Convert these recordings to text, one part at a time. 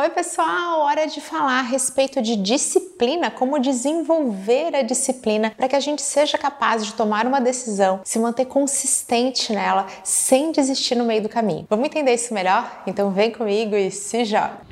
Oi, pessoal! Hora de falar a respeito de disciplina, como desenvolver a disciplina para que a gente seja capaz de tomar uma decisão, se manter consistente nela, sem desistir no meio do caminho. Vamos entender isso melhor? Então vem comigo e se joga!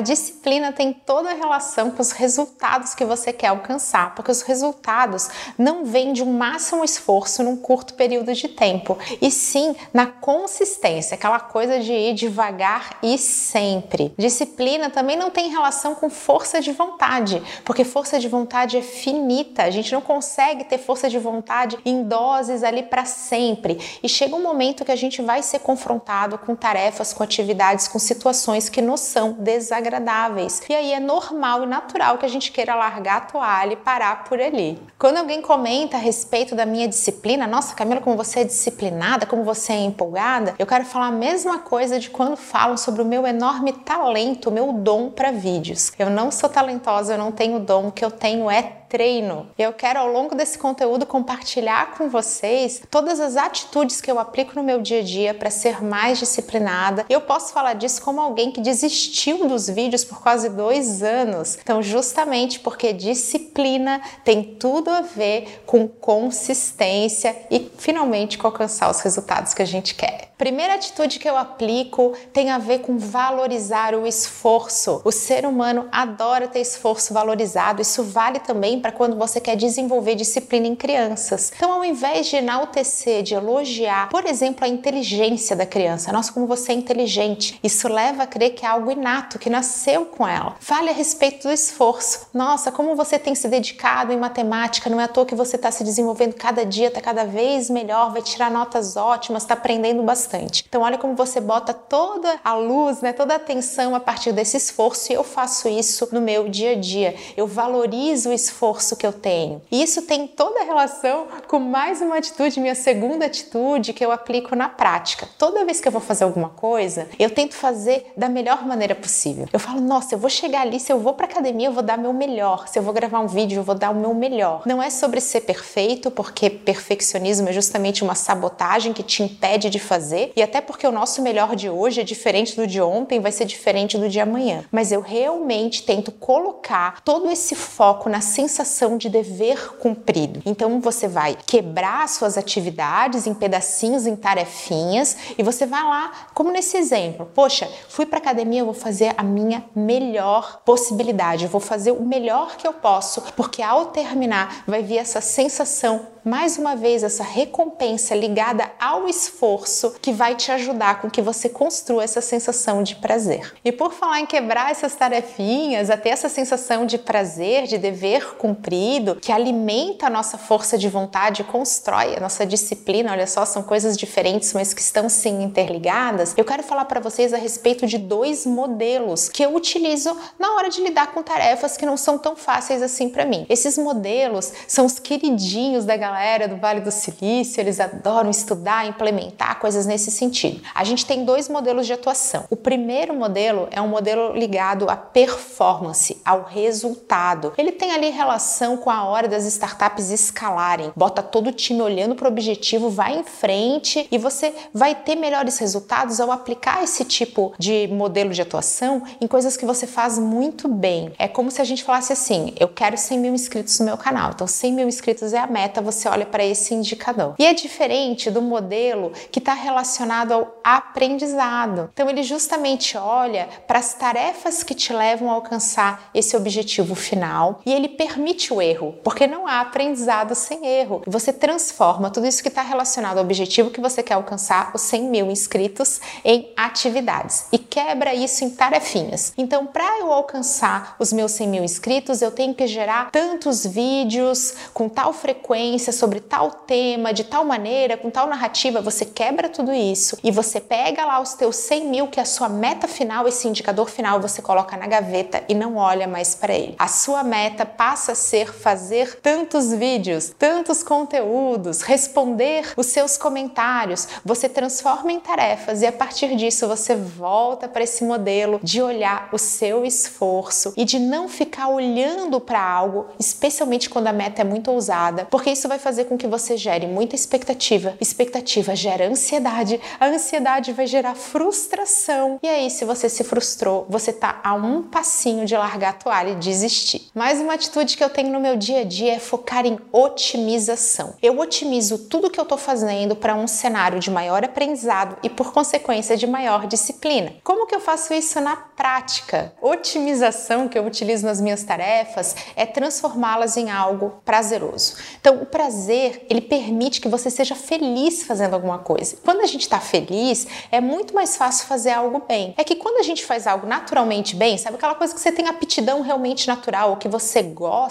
A disciplina tem toda a relação com os resultados que você quer alcançar, porque os resultados não vêm de um máximo esforço num curto período de tempo, e sim na consistência, aquela coisa de ir devagar e sempre. Disciplina também não tem relação com força de vontade, porque força de vontade é finita, a gente não consegue ter força de vontade em doses ali para sempre. E chega um momento que a gente vai ser confrontado com tarefas, com atividades, com situações que nos são desagradáveis desagradáveis. E aí é normal e natural que a gente queira largar a toalha e parar por ali. Quando alguém comenta a respeito da minha disciplina, nossa, Camila, como você é disciplinada, como você é empolgada, eu quero falar a mesma coisa de quando falam sobre o meu enorme talento, o meu dom para vídeos. Eu não sou talentosa, eu não tenho dom, o que eu tenho é treino. Eu quero ao longo desse conteúdo compartilhar com vocês todas as atitudes que eu aplico no meu dia a dia para ser mais disciplinada. Eu posso falar disso como alguém que desistiu dos vídeos por quase dois anos. Então, justamente porque disciplina tem tudo a ver com consistência e finalmente com alcançar os resultados que a gente quer. Primeira atitude que eu aplico tem a ver com valorizar o esforço. O ser humano adora ter esforço valorizado. Isso vale também para quando você quer desenvolver disciplina em crianças. Então, ao invés de enaltecer, de elogiar, por exemplo, a inteligência da criança, nossa, como você é inteligente, isso leva a crer que é algo inato, que nasceu com ela. Fale a respeito do esforço. Nossa, como você tem se dedicado em matemática, não é à toa que você está se desenvolvendo cada dia, está cada vez melhor, vai tirar notas ótimas, está aprendendo bastante. Então olha como você bota toda a luz, né, toda a atenção a partir desse esforço e eu faço isso no meu dia a dia. Eu valorizo o esforço que eu tenho. E isso tem toda a relação com mais uma atitude, minha segunda atitude que eu aplico na prática. Toda vez que eu vou fazer alguma coisa, eu tento fazer da melhor maneira possível. Eu falo, nossa, eu vou chegar ali, se eu vou para academia, eu vou dar meu melhor. Se eu vou gravar um vídeo, eu vou dar o meu melhor. Não é sobre ser perfeito, porque perfeccionismo é justamente uma sabotagem que te impede de fazer, e até porque o nosso melhor de hoje é diferente do de ontem, vai ser diferente do de amanhã. Mas eu realmente tento colocar todo esse foco na sensação de dever cumprido. Então você vai quebrar suas atividades em pedacinhos, em tarefinhas, e você vai lá, como nesse exemplo, poxa, fui para academia, eu vou fazer a minha melhor possibilidade, eu vou fazer o melhor que eu posso, porque ao terminar vai vir essa sensação mais uma vez essa recompensa ligada ao esforço que vai te ajudar com que você construa essa sensação de prazer. E por falar em quebrar essas tarefinhas, até essa sensação de prazer, de dever cumprido, que alimenta a nossa força de vontade, constrói a nossa disciplina, olha só, são coisas diferentes, mas que estão sim interligadas. Eu quero falar para vocês a respeito de dois modelos que eu utilizo na hora de lidar com tarefas que não são tão fáceis assim para mim. Esses modelos são os queridinhos da galera do Vale do Silício, eles adoram estudar, implementar coisas nesse sentido. A gente tem dois modelos de atuação. O primeiro modelo é um modelo ligado à performance, ao resultado. Ele tem ali relação com a hora das startups escalarem. Bota todo o time olhando para o objetivo, vai em frente e você vai ter melhores resultados ao aplicar esse tipo de modelo de atuação em coisas que você faz muito bem. É como se a gente falasse assim: eu quero 100 mil inscritos no meu canal. Então, 100 mil inscritos é a meta, você olha para esse indicador. E é diferente do modelo que está relacionado ao aprendizado. Então, ele justamente olha para as tarefas que te levam a alcançar esse objetivo final e ele permite o erro, porque não há aprendizado sem erro. Você transforma tudo isso que está relacionado ao objetivo que você quer alcançar, os 100 mil inscritos, em atividades e quebra isso em tarefinhas. Então, para eu alcançar os meus 100 mil inscritos, eu tenho que gerar tantos vídeos com tal frequência sobre tal tema, de tal maneira, com tal narrativa, você quebra tudo isso e você pega lá os teus 100 mil, que é a sua meta final, esse indicador final, você coloca na gaveta e não olha mais para ele. A sua meta passa a ser fazer tantos vídeos, tantos conteúdos, responder os seus comentários. Você transforma em tarefas e a partir disso você volta para esse modelo de olhar o seu esforço e de não ficar olhando para algo, especialmente quando a meta é muito ousada, porque isso vai fazer com que você gere muita expectativa. Expectativa gera ansiedade, a ansiedade vai gerar frustração. E aí, se você se frustrou, você tá a um passinho de largar a toalha e desistir. Mais uma atitude que eu tenho no meu dia a dia é focar em otimização. Eu otimizo tudo que eu tô fazendo para um cenário de maior aprendizado e, por consequência, de maior disciplina. Como que eu faço isso na prática? Otimização que eu utilizo nas minhas tarefas é transformá-las em algo prazeroso. Então, o prazer, ele permite que você seja feliz fazendo alguma coisa. Quando a gente está feliz, é muito mais fácil fazer algo bem. É que quando a gente faz algo naturalmente bem, sabe aquela coisa que você tem aptidão realmente natural, ou que você gosta,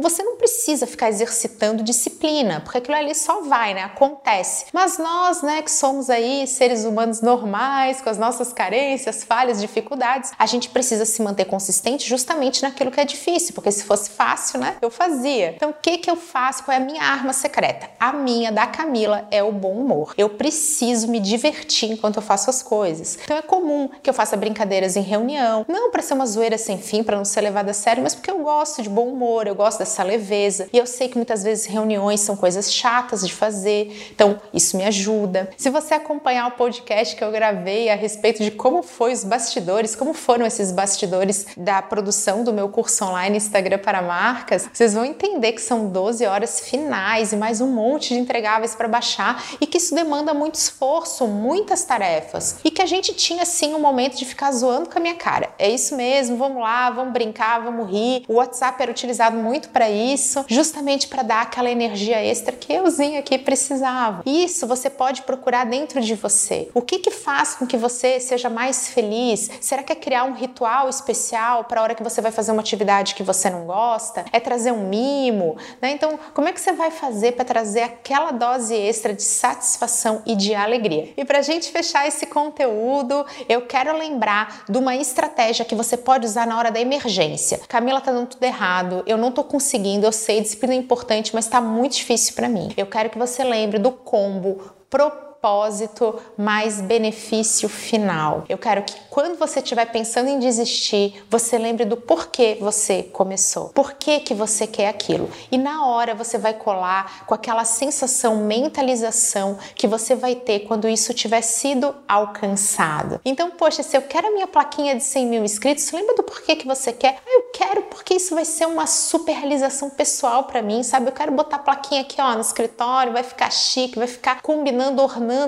você não precisa ficar exercitando disciplina, porque aquilo ali só vai, né? Acontece. Mas nós, né, que somos aí seres humanos normais, com as nossas carências, falhas, dificuldades, a gente precisa se manter consistente justamente naquilo que é difícil, porque se fosse fácil, né, eu fazia. Então, o que que eu faço? Qual é a minha arma secreta? A minha, da Camila, é o bom humor. Eu preciso me divertir enquanto eu faço as coisas. Então, é comum que eu faça brincadeiras em reunião, não para ser uma zoeira sem fim, para não ser levada a sério, mas porque eu gosto de bom humor, eu gosto dessa leveza. E eu sei que muitas vezes reuniões são coisas chatas de fazer, então isso me ajuda. Se você acompanhar o podcast que eu gravei a respeito de como foi os bastidores, como foram esses bastidores da produção do meu curso online Instagram para marcas, vocês vão entender que são 12 horas finais e mais um monte de entregáveis para baixar e que isso demanda muito esforço, muitas tarefas. E que a gente tinha sim um momento de ficar zoando com a minha cara. É isso mesmo, vamos lá, vamos brincar, vamos rir. O WhatsApp era utilizado muito para isso, justamente para dar aquela energia extra que euzinho aqui precisava. Isso você pode procurar dentro de você. O que que faz com que você seja mais feliz? Será que é criar um ritual especial para a hora que você vai fazer uma atividade que você não gosta? É trazer um mimo? Né? Então, como é que você vai fazer para trazer aquela dose extra de satisfação e de alegria? E para a gente fechar esse conteúdo, eu quero lembrar de uma estratégia que você pode usar na hora da emergência. Camila, tá dando tudo errado, eu não tô conseguindo, eu sei, disciplina é importante, mas tá muito difícil para mim. Eu quero que você lembre do combo propósito propósito mais benefício final. Eu quero que quando você estiver pensando em desistir, você lembre do porquê você começou. Por que que você quer aquilo? E na hora você vai colar com aquela sensação, mentalização que você vai ter quando isso tiver sido alcançado. Então, poxa, se eu quero a minha plaquinha de 100 mil inscritos, lembra do porquê que você quer? Ah, eu quero porque isso vai ser uma super realização pessoal para mim, sabe? Eu quero botar a plaquinha aqui, ó, no escritório, vai ficar chique, vai ficar combinando,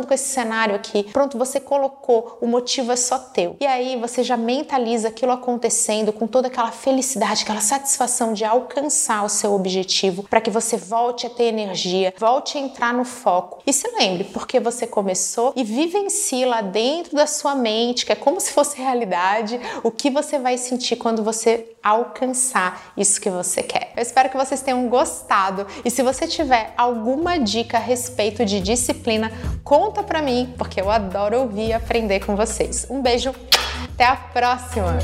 com esse cenário aqui. Pronto, você colocou, o motivo é só teu. E aí você já mentaliza aquilo acontecendo com toda aquela felicidade, aquela satisfação de alcançar o seu objetivo, para que você volte a ter energia, volte a entrar no foco. E se lembre, porque você começou e vivencie lá dentro da sua mente, que é como se fosse realidade, o que você vai sentir quando você alcançar isso que você quer. Eu espero que vocês tenham gostado e se você tiver alguma dica a respeito de disciplina, Conta pra mim, porque eu adoro ouvir e aprender com vocês. Um beijo, até a próxima!